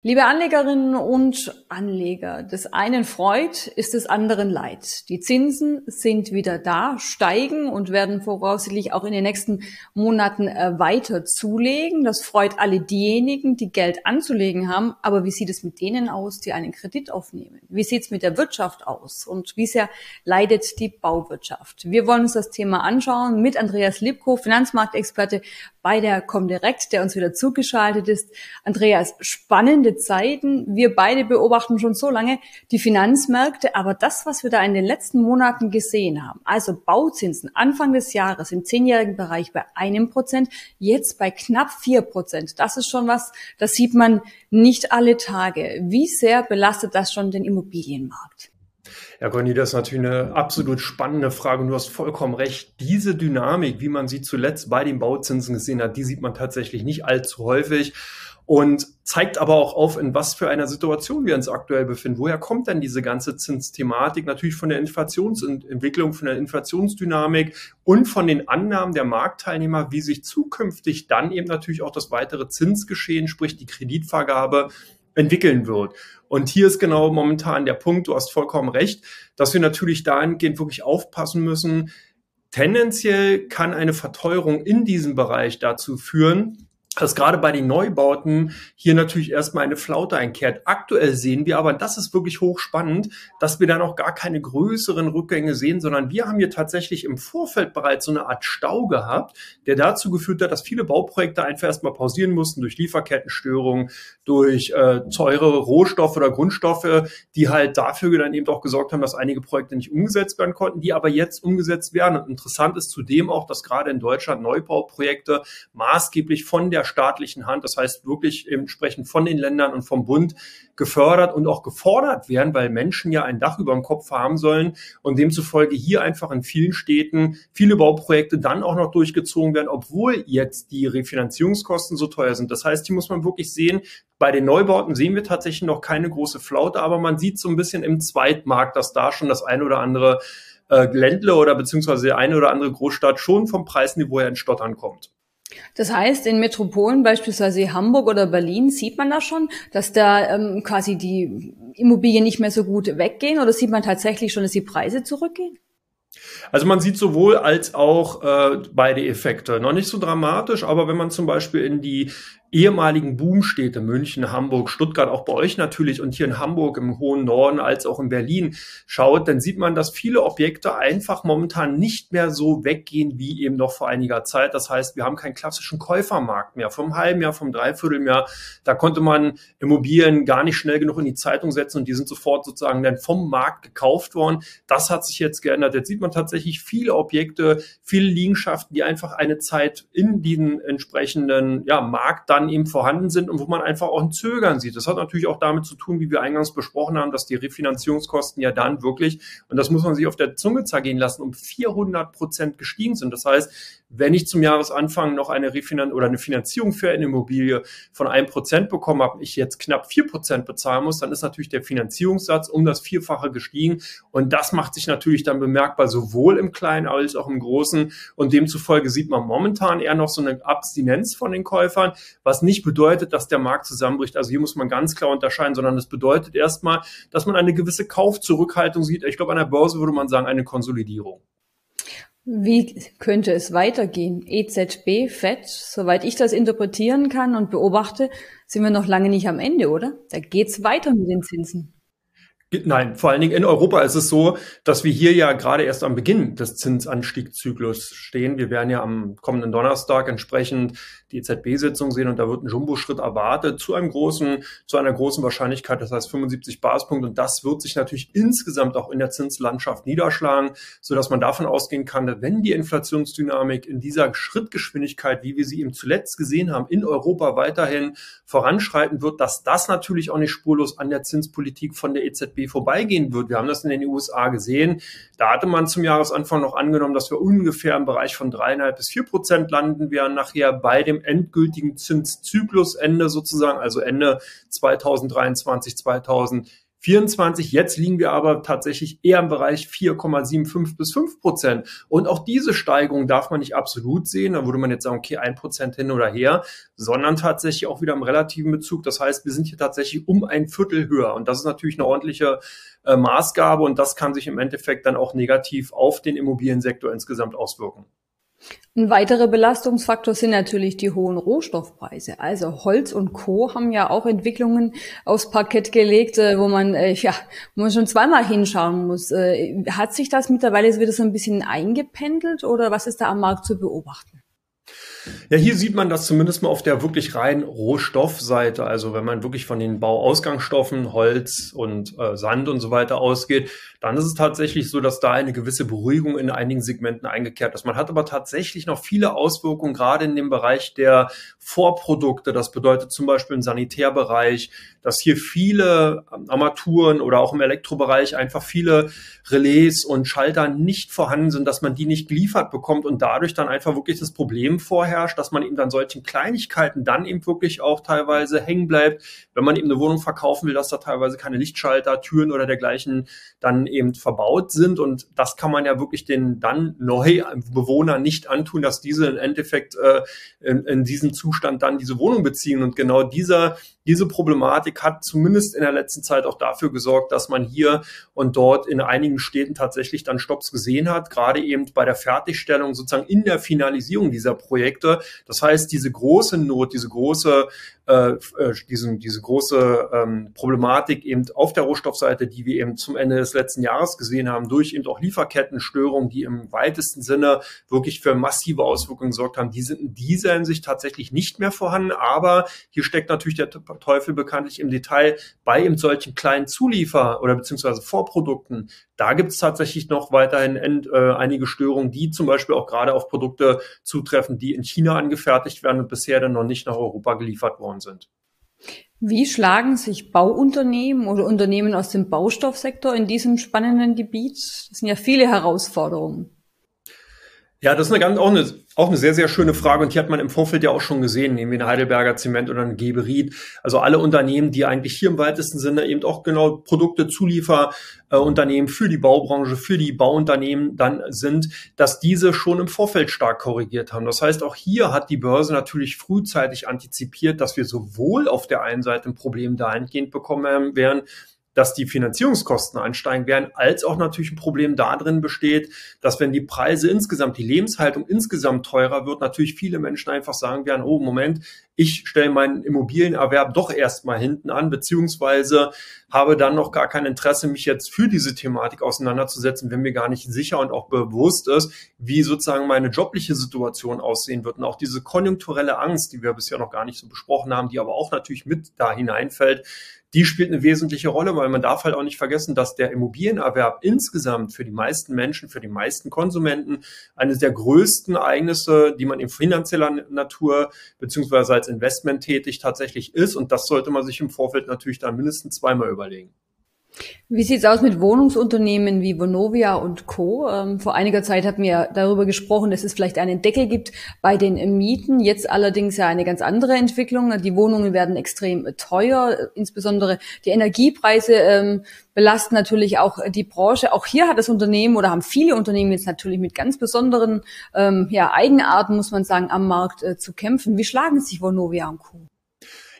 Liebe Anlegerinnen und Anleger, des einen freut, ist des anderen leid. Die Zinsen sind wieder da, steigen und werden voraussichtlich auch in den nächsten Monaten äh, weiter zulegen. Das freut alle diejenigen, die Geld anzulegen haben. Aber wie sieht es mit denen aus, die einen Kredit aufnehmen? Wie sieht es mit der Wirtschaft aus? Und wie sehr leidet die Bauwirtschaft? Wir wollen uns das Thema anschauen mit Andreas Lipko, Finanzmarktexperte bei der Comdirect, der uns wieder zugeschaltet ist. Andreas, spannende Zeiten. Wir beide beobachten schon so lange die Finanzmärkte, aber das, was wir da in den letzten Monaten gesehen haben, also Bauzinsen Anfang des Jahres im zehnjährigen Bereich bei einem Prozent, jetzt bei knapp vier Prozent, das ist schon was, das sieht man nicht alle Tage. Wie sehr belastet das schon den Immobilienmarkt? Ja, Conny, das ist natürlich eine absolut spannende Frage und du hast vollkommen recht. Diese Dynamik, wie man sie zuletzt bei den Bauzinsen gesehen hat, die sieht man tatsächlich nicht allzu häufig und zeigt aber auch auf, in was für einer Situation wir uns aktuell befinden. Woher kommt denn diese ganze Zinsthematik? Natürlich von der Inflationsentwicklung, von der Inflationsdynamik und von den Annahmen der Marktteilnehmer, wie sich zukünftig dann eben natürlich auch das weitere Zinsgeschehen, sprich die Kreditvergabe, entwickeln wird. Und hier ist genau momentan der Punkt, du hast vollkommen recht, dass wir natürlich dahingehend wirklich aufpassen müssen. Tendenziell kann eine Verteuerung in diesem Bereich dazu führen, dass gerade bei den Neubauten hier natürlich erstmal eine Flaute einkehrt. Aktuell sehen wir aber, das ist wirklich hochspannend, dass wir da noch gar keine größeren Rückgänge sehen, sondern wir haben hier tatsächlich im Vorfeld bereits so eine Art Stau gehabt, der dazu geführt hat, dass viele Bauprojekte einfach erstmal pausieren mussten durch Lieferkettenstörungen, durch äh, teure Rohstoffe oder Grundstoffe, die halt dafür dann eben auch gesorgt haben, dass einige Projekte nicht umgesetzt werden konnten, die aber jetzt umgesetzt werden. Und interessant ist zudem auch, dass gerade in Deutschland Neubauprojekte maßgeblich von der staatlichen Hand, das heißt wirklich entsprechend von den Ländern und vom Bund gefördert und auch gefordert werden, weil Menschen ja ein Dach über dem Kopf haben sollen und demzufolge hier einfach in vielen Städten viele Bauprojekte dann auch noch durchgezogen werden, obwohl jetzt die Refinanzierungskosten so teuer sind. Das heißt, hier muss man wirklich sehen, bei den Neubauten sehen wir tatsächlich noch keine große Flaute, aber man sieht so ein bisschen im Zweitmarkt, dass da schon das eine oder andere äh, Ländle oder beziehungsweise eine oder andere Großstadt schon vom Preisniveau her in Stottern kommt. Das heißt, in Metropolen, beispielsweise Hamburg oder Berlin, sieht man da schon, dass da ähm, quasi die Immobilien nicht mehr so gut weggehen oder sieht man tatsächlich schon, dass die Preise zurückgehen? Also man sieht sowohl als auch äh, beide Effekte. Noch nicht so dramatisch, aber wenn man zum Beispiel in die ehemaligen Boomstädte München, Hamburg, Stuttgart, auch bei euch natürlich und hier in Hamburg im hohen Norden als auch in Berlin schaut, dann sieht man, dass viele Objekte einfach momentan nicht mehr so weggehen wie eben noch vor einiger Zeit. Das heißt, wir haben keinen klassischen Käufermarkt mehr. Vom halben Jahr, vom Dreivierteljahr, da konnte man Immobilien gar nicht schnell genug in die Zeitung setzen und die sind sofort sozusagen dann vom Markt gekauft worden. Das hat sich jetzt geändert. Jetzt sieht man tatsächlich viele Objekte, viele Liegenschaften, die einfach eine Zeit in den entsprechenden ja, Markt dann dann eben vorhanden sind und wo man einfach auch ein Zögern sieht. Das hat natürlich auch damit zu tun, wie wir eingangs besprochen haben, dass die Refinanzierungskosten ja dann wirklich, und das muss man sich auf der Zunge zergehen lassen, um 400 Prozent gestiegen sind. Das heißt, wenn ich zum Jahresanfang noch eine Refinanz oder eine Finanzierung für eine Immobilie von einem Prozent bekommen habe, ich jetzt knapp vier Prozent bezahlen muss, dann ist natürlich der Finanzierungssatz um das Vierfache gestiegen. Und das macht sich natürlich dann bemerkbar, sowohl im Kleinen als auch im Großen. Und demzufolge sieht man momentan eher noch so eine Abstinenz von den Käufern, was nicht bedeutet, dass der Markt zusammenbricht. Also hier muss man ganz klar unterscheiden, sondern das bedeutet erstmal, dass man eine gewisse Kaufzurückhaltung sieht. Ich glaube, an der Börse würde man sagen, eine Konsolidierung. Wie könnte es weitergehen? EZB, FED, soweit ich das interpretieren kann und beobachte, sind wir noch lange nicht am Ende, oder? Da geht's weiter mit den Zinsen. Nein, vor allen Dingen in Europa ist es so, dass wir hier ja gerade erst am Beginn des Zinsanstiegszyklus stehen. Wir werden ja am kommenden Donnerstag entsprechend die EZB-Sitzung sehen und da wird ein Jumbo-Schritt erwartet zu einem großen, zu einer großen Wahrscheinlichkeit, das heißt 75 Basispunkte und das wird sich natürlich insgesamt auch in der Zinslandschaft niederschlagen, so dass man davon ausgehen kann, dass wenn die Inflationsdynamik in dieser Schrittgeschwindigkeit, wie wir sie eben zuletzt gesehen haben, in Europa weiterhin voranschreiten wird, dass das natürlich auch nicht spurlos an der Zinspolitik von der EZB vorbeigehen wird. Wir haben das in den USA gesehen. Da hatte man zum Jahresanfang noch angenommen, dass wir ungefähr im Bereich von dreieinhalb bis vier Prozent landen werden nachher bei dem endgültigen Zinszyklusende sozusagen, also Ende 2023, 2024. 24. Jetzt liegen wir aber tatsächlich eher im Bereich 4,75 bis 5 Prozent. Und auch diese Steigerung darf man nicht absolut sehen. Da würde man jetzt sagen, okay, ein Prozent hin oder her, sondern tatsächlich auch wieder im relativen Bezug. Das heißt, wir sind hier tatsächlich um ein Viertel höher. Und das ist natürlich eine ordentliche äh, Maßgabe und das kann sich im Endeffekt dann auch negativ auf den Immobiliensektor insgesamt auswirken. Ein weiterer Belastungsfaktor sind natürlich die hohen Rohstoffpreise. Also Holz und Co. haben ja auch Entwicklungen aufs Parkett gelegt, äh, wo man äh, ja wo man schon zweimal hinschauen muss. Äh, hat sich das mittlerweile wieder so ein bisschen eingependelt oder was ist da am Markt zu beobachten? Ja, hier sieht man das zumindest mal auf der wirklich rein Rohstoffseite. Also wenn man wirklich von den Bauausgangsstoffen, Holz und äh, Sand und so weiter ausgeht, dann ist es tatsächlich so, dass da eine gewisse Beruhigung in einigen Segmenten eingekehrt ist. Man hat aber tatsächlich noch viele Auswirkungen, gerade in dem Bereich der Vorprodukte. Das bedeutet zum Beispiel im Sanitärbereich, dass hier viele Armaturen oder auch im Elektrobereich einfach viele Relais und Schalter nicht vorhanden sind, dass man die nicht geliefert bekommt und dadurch dann einfach wirklich das Problem vorherrscht, dass man eben dann solchen Kleinigkeiten dann eben wirklich auch teilweise hängen bleibt, wenn man eben eine Wohnung verkaufen will, dass da teilweise keine Lichtschalter, Türen oder dergleichen dann eben verbaut sind. Und das kann man ja wirklich den dann neu Bewohner nicht antun, dass diese im Endeffekt äh, in, in diesem Zustand dann diese Wohnung beziehen. Und genau dieser, diese Problematik hat zumindest in der letzten Zeit auch dafür gesorgt, dass man hier und dort in einigen Städten tatsächlich dann Stops gesehen hat, gerade eben bei der Fertigstellung, sozusagen in der Finalisierung dieser Projekte. Das heißt, diese große Not, diese große äh, äh, diesen, diese große ähm, Problematik eben auf der Rohstoffseite, die wir eben zum Ende des letzten Jahres gesehen haben, durch eben auch Lieferkettenstörungen, die im weitesten Sinne wirklich für massive Auswirkungen gesorgt haben, die sind in dieser Hinsicht tatsächlich nicht mehr vorhanden. Aber hier steckt natürlich der Teufel bekanntlich im Detail bei eben solchen kleinen Zuliefer- oder beziehungsweise Vorprodukten. Da gibt es tatsächlich noch weiterhin end, äh, einige Störungen, die zum Beispiel auch gerade auf Produkte zutreffen, die in China angefertigt werden und bisher dann noch nicht nach Europa geliefert worden sind. Wie schlagen sich Bauunternehmen oder Unternehmen aus dem Baustoffsektor in diesem spannenden Gebiet? Das sind ja viele Herausforderungen. Ja, das ist eine ganz, auch, eine, auch eine sehr, sehr schöne Frage. Und die hat man im Vorfeld ja auch schon gesehen, nehmen wir eine Heidelberger Zement oder eine Geberit. Also alle Unternehmen, die eigentlich hier im weitesten Sinne eben auch genau Produkte, Zulieferunternehmen äh, für die Baubranche, für die Bauunternehmen dann sind, dass diese schon im Vorfeld stark korrigiert haben. Das heißt, auch hier hat die Börse natürlich frühzeitig antizipiert, dass wir sowohl auf der einen Seite ein Problem dahingehend bekommen werden, dass die Finanzierungskosten ansteigen werden, als auch natürlich ein Problem darin besteht, dass wenn die Preise insgesamt, die Lebenshaltung insgesamt teurer wird, natürlich viele Menschen einfach sagen werden, oh Moment, ich stelle meinen Immobilienerwerb doch erstmal hinten an, beziehungsweise habe dann noch gar kein Interesse, mich jetzt für diese Thematik auseinanderzusetzen, wenn mir gar nicht sicher und auch bewusst ist, wie sozusagen meine jobliche Situation aussehen wird. Und auch diese konjunkturelle Angst, die wir bisher noch gar nicht so besprochen haben, die aber auch natürlich mit da hineinfällt, die spielt eine wesentliche Rolle, weil man darf halt auch nicht vergessen, dass der Immobilienerwerb insgesamt für die meisten Menschen, für die meisten Konsumenten eines der größten Ereignisse, die man in finanzieller Natur beziehungsweise als Investment tätig tatsächlich ist. Und das sollte man sich im Vorfeld natürlich dann mindestens zweimal überlegen. Wie sieht's aus mit Wohnungsunternehmen wie Vonovia und Co? Ähm, vor einiger Zeit hatten wir darüber gesprochen, dass es vielleicht einen Deckel gibt bei den Mieten. Jetzt allerdings ja eine ganz andere Entwicklung. Die Wohnungen werden extrem teuer, insbesondere die Energiepreise ähm, belasten natürlich auch die Branche. Auch hier hat das Unternehmen oder haben viele Unternehmen jetzt natürlich mit ganz besonderen ähm, ja, Eigenarten, muss man sagen, am Markt äh, zu kämpfen. Wie schlagen sich Vonovia und Co?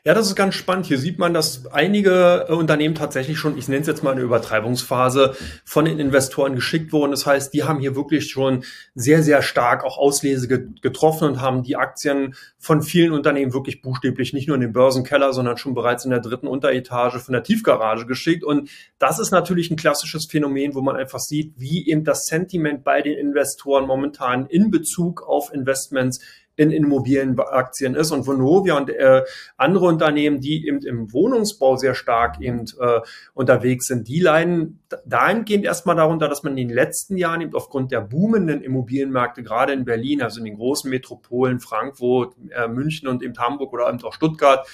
Ja, das ist ganz spannend. Hier sieht man, dass einige äh, Unternehmen tatsächlich schon, ich nenne es jetzt mal eine Übertreibungsphase, von den Investoren geschickt wurden. Das heißt, die haben hier wirklich schon sehr, sehr stark auch Auslese getroffen und haben die Aktien von vielen Unternehmen wirklich buchstäblich nicht nur in den Börsenkeller, sondern schon bereits in der dritten Unteretage von der Tiefgarage geschickt. Und das ist natürlich ein klassisches Phänomen, wo man einfach sieht, wie eben das Sentiment bei den Investoren momentan in Bezug auf Investments in Immobilienaktien ist. Und Vonovia und äh, andere Unternehmen, die eben im Wohnungsbau sehr stark eben äh, unterwegs sind, die leiden dahingehend erstmal darunter, dass man in den letzten Jahren eben aufgrund der boomenden Immobilienmärkte, gerade in Berlin, also in den großen Metropolen Frankfurt, äh, München und eben Hamburg oder eben auch Stuttgart,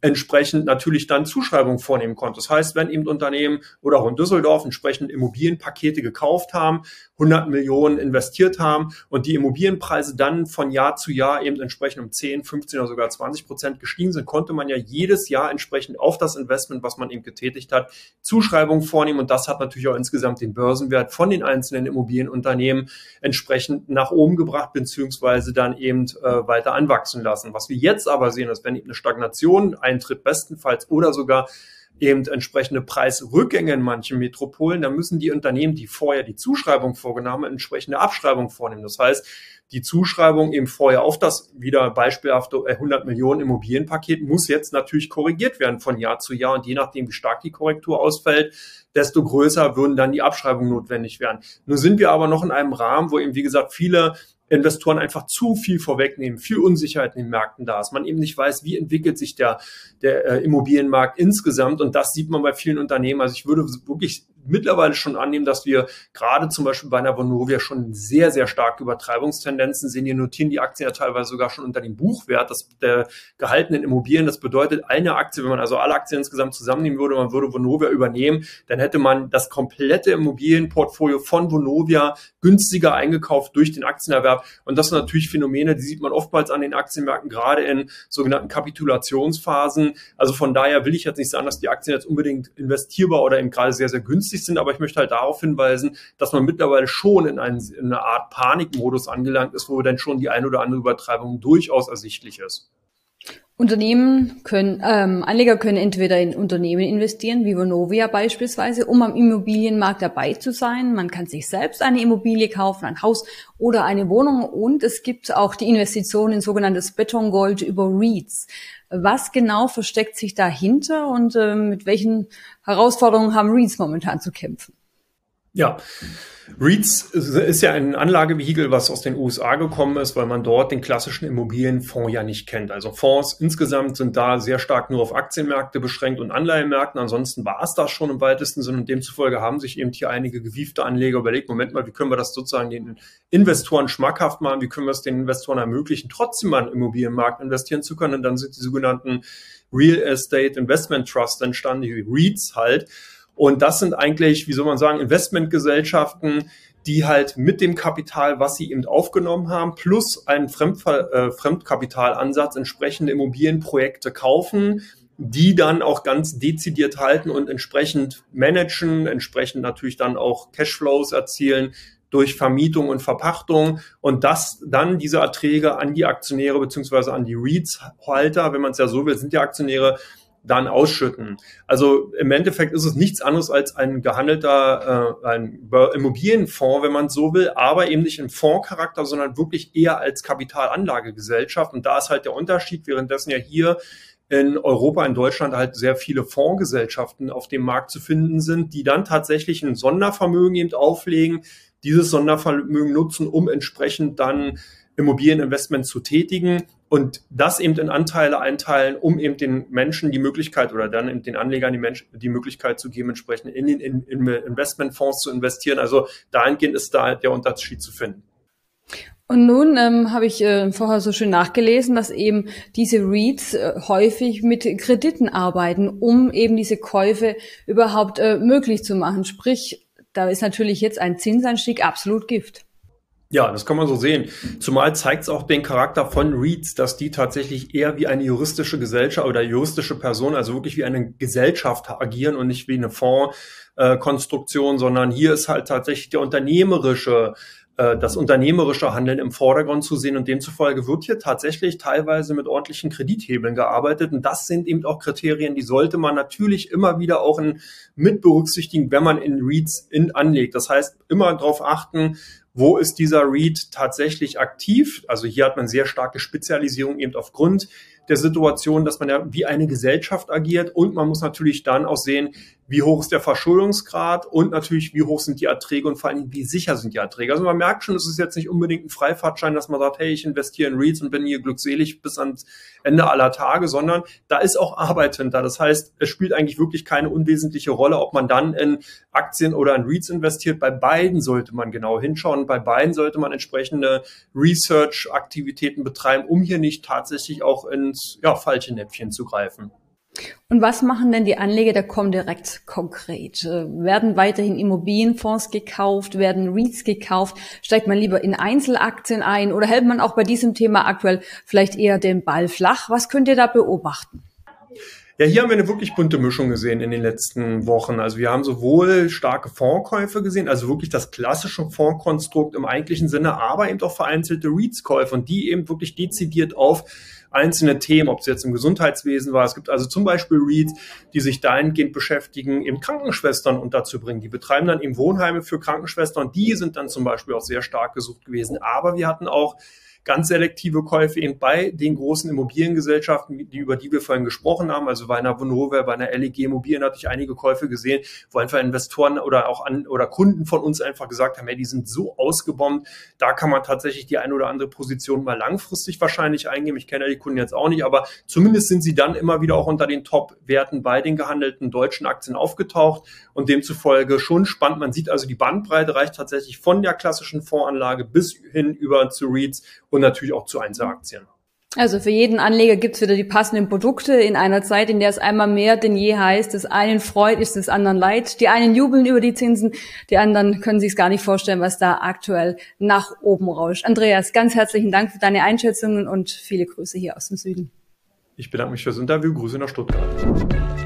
entsprechend natürlich dann Zuschreibungen vornehmen konnte. Das heißt, wenn eben Unternehmen oder auch in Düsseldorf entsprechend Immobilienpakete gekauft haben, 100 Millionen investiert haben und die Immobilienpreise dann von Jahr zu Jahr eben entsprechend um 10, 15 oder sogar 20 Prozent gestiegen sind, konnte man ja jedes Jahr entsprechend auf das Investment, was man eben getätigt hat, Zuschreibungen vornehmen und das hat natürlich auch insgesamt den Börsenwert von den einzelnen Immobilienunternehmen entsprechend nach oben gebracht beziehungsweise dann eben äh, weiter anwachsen lassen. Was wir jetzt aber sehen, ist, wenn eben eine Stagnation eintritt, bestenfalls oder sogar eben entsprechende Preisrückgänge in manchen Metropolen, dann müssen die Unternehmen, die vorher die Zuschreibung vorgenommen haben, entsprechende Abschreibung vornehmen. Das heißt, die Zuschreibung eben vorher auf das wieder beispielhafte 100 Millionen Immobilienpaket muss jetzt natürlich korrigiert werden von Jahr zu Jahr und je nachdem, wie stark die Korrektur ausfällt, desto größer würden dann die Abschreibungen notwendig werden. Nun sind wir aber noch in einem Rahmen, wo eben, wie gesagt, viele Investoren einfach zu viel vorwegnehmen, viel Unsicherheit in den Märkten da ist. Man eben nicht weiß, wie entwickelt sich der, der äh, Immobilienmarkt insgesamt. Und das sieht man bei vielen Unternehmen. Also ich würde wirklich mittlerweile schon annehmen, dass wir gerade zum Beispiel bei einer Vonovia schon sehr, sehr starke Übertreibungstendenzen sehen. Hier notieren die Aktien ja teilweise sogar schon unter dem Buchwert das, der gehaltenen Immobilien. Das bedeutet, eine Aktie, wenn man also alle Aktien insgesamt zusammennehmen würde, man würde Vonovia übernehmen, dann hätte man das komplette Immobilienportfolio von Vonovia günstiger eingekauft durch den Aktienerwerb. Und das sind natürlich Phänomene, die sieht man oftmals an den Aktienmärkten, gerade in sogenannten Kapitulationsphasen. Also von daher will ich jetzt nicht sagen, dass die Aktien jetzt unbedingt investierbar oder eben gerade sehr, sehr günstig günstig sind, aber ich möchte halt darauf hinweisen, dass man mittlerweile schon in, einen, in eine Art Panikmodus angelangt ist, wo dann schon die ein oder andere Übertreibung durchaus ersichtlich ist. Unternehmen können, ähm, Anleger können entweder in Unternehmen investieren, wie Vonovia beispielsweise, um am Immobilienmarkt dabei zu sein. Man kann sich selbst eine Immobilie kaufen, ein Haus oder eine Wohnung und es gibt auch die Investition in sogenanntes Betongold über REITs. Was genau versteckt sich dahinter und äh, mit welchen Herausforderungen haben REITs momentan zu kämpfen? Ja, REITs ist ja ein Anlagevehikel, was aus den USA gekommen ist, weil man dort den klassischen Immobilienfonds ja nicht kennt. Also Fonds insgesamt sind da sehr stark nur auf Aktienmärkte beschränkt und Anleihenmärkten. Ansonsten war es das schon im weitesten Sinne und demzufolge haben sich eben hier einige gewiefte Anleger überlegt, Moment mal, wie können wir das sozusagen den Investoren schmackhaft machen? Wie können wir es den Investoren ermöglichen, trotzdem im Immobilienmarkt investieren zu können? Und dann sind die sogenannten Real Estate Investment Trust entstanden, die REITs halt. Und das sind eigentlich, wie soll man sagen, Investmentgesellschaften, die halt mit dem Kapital, was sie eben aufgenommen haben, plus einen Fremdver äh, Fremdkapitalansatz entsprechende Immobilienprojekte kaufen, die dann auch ganz dezidiert halten und entsprechend managen, entsprechend natürlich dann auch Cashflows erzielen durch Vermietung und Verpachtung. Und das dann diese Erträge an die Aktionäre beziehungsweise an die REITs-Halter, wenn man es ja so will, sind ja Aktionäre, dann ausschütten. Also im Endeffekt ist es nichts anderes als ein gehandelter äh, ein Immobilienfonds, wenn man so will, aber eben nicht im Fondscharakter, sondern wirklich eher als Kapitalanlagegesellschaft. Und da ist halt der Unterschied, währenddessen ja hier in Europa, in Deutschland halt sehr viele Fondsgesellschaften auf dem Markt zu finden sind, die dann tatsächlich ein Sondervermögen eben auflegen, dieses Sondervermögen nutzen, um entsprechend dann Immobilieninvestment zu tätigen und das eben in Anteile einteilen, um eben den Menschen die Möglichkeit oder dann eben den Anlegern die, Menschen, die Möglichkeit zu geben, entsprechend in den in, in Investmentfonds zu investieren. Also dahingehend ist da der Unterschied zu finden. Und nun ähm, habe ich äh, vorher so schön nachgelesen, dass eben diese REITs äh, häufig mit Krediten arbeiten, um eben diese Käufe überhaupt äh, möglich zu machen. Sprich, da ist natürlich jetzt ein Zinsanstieg absolut Gift. Ja, das kann man so sehen. Zumal zeigt es auch den Charakter von REITs, dass die tatsächlich eher wie eine juristische Gesellschaft oder juristische Person, also wirklich wie eine Gesellschaft agieren und nicht wie eine Fondskonstruktion, sondern hier ist halt tatsächlich der unternehmerische äh, das unternehmerische Handeln im Vordergrund zu sehen und demzufolge wird hier tatsächlich teilweise mit ordentlichen Kredithebeln gearbeitet und das sind eben auch Kriterien, die sollte man natürlich immer wieder auch mit berücksichtigen, wenn man in REITs in, anlegt. Das heißt, immer darauf achten, wo ist dieser Read tatsächlich aktiv? Also hier hat man sehr starke Spezialisierung eben aufgrund der Situation, dass man ja wie eine Gesellschaft agiert und man muss natürlich dann auch sehen, wie hoch ist der Verschuldungsgrad und natürlich, wie hoch sind die Erträge und vor allen Dingen, wie sicher sind die Erträge. Also man merkt schon, es ist jetzt nicht unbedingt ein Freifahrtschein, dass man sagt, hey, ich investiere in REITs und bin hier glückselig bis ans Ende aller Tage, sondern da ist auch Arbeit hinter. Das heißt, es spielt eigentlich wirklich keine unwesentliche Rolle, ob man dann in Aktien oder in REITs investiert. Bei beiden sollte man genau hinschauen. Bei beiden sollte man entsprechende Research-Aktivitäten betreiben, um hier nicht tatsächlich auch ins ja, falsche Näpfchen zu greifen. Und was machen denn die Anleger der Comdirect konkret? Äh, werden weiterhin Immobilienfonds gekauft? Werden REITs gekauft? Steigt man lieber in Einzelaktien ein? Oder hält man auch bei diesem Thema aktuell vielleicht eher den Ball flach? Was könnt ihr da beobachten? Ja, hier haben wir eine wirklich bunte Mischung gesehen in den letzten Wochen. Also wir haben sowohl starke Fondskäufe gesehen, also wirklich das klassische Fondskonstrukt im eigentlichen Sinne, aber eben auch vereinzelte REITs-Käufe und die eben wirklich dezidiert auf einzelne Themen, ob es jetzt im Gesundheitswesen war. Es gibt also zum Beispiel REITs, die sich dahingehend beschäftigen, eben Krankenschwestern unterzubringen. Die betreiben dann eben Wohnheime für Krankenschwestern. Die sind dann zum Beispiel auch sehr stark gesucht gewesen. Aber wir hatten auch ganz selektive Käufe eben bei den großen Immobiliengesellschaften, die, über die wir vorhin gesprochen haben, also bei einer Vonovia, bei einer LEG Immobilien hatte ich einige Käufe gesehen, wo einfach Investoren oder auch an, oder Kunden von uns einfach gesagt haben, hey, die sind so ausgebombt, da kann man tatsächlich die eine oder andere Position mal langfristig wahrscheinlich eingeben. Ich kenne die Kunden jetzt auch nicht, aber zumindest sind sie dann immer wieder auch unter den Top-Werten bei den gehandelten deutschen Aktien aufgetaucht und demzufolge schon spannend. Man sieht also, die Bandbreite reicht tatsächlich von der klassischen Fondsanlage bis hin über zu REITs und natürlich auch zu Einzelaktien. Also für jeden Anleger gibt's wieder die passenden Produkte in einer Zeit, in der es einmal mehr denn je heißt, des einen freut, ist des anderen leid. Die einen jubeln über die Zinsen, die anderen können sich gar nicht vorstellen, was da aktuell nach oben rauscht. Andreas, ganz herzlichen Dank für deine Einschätzungen und viele Grüße hier aus dem Süden. Ich bedanke mich fürs Interview. Grüße nach Stuttgart.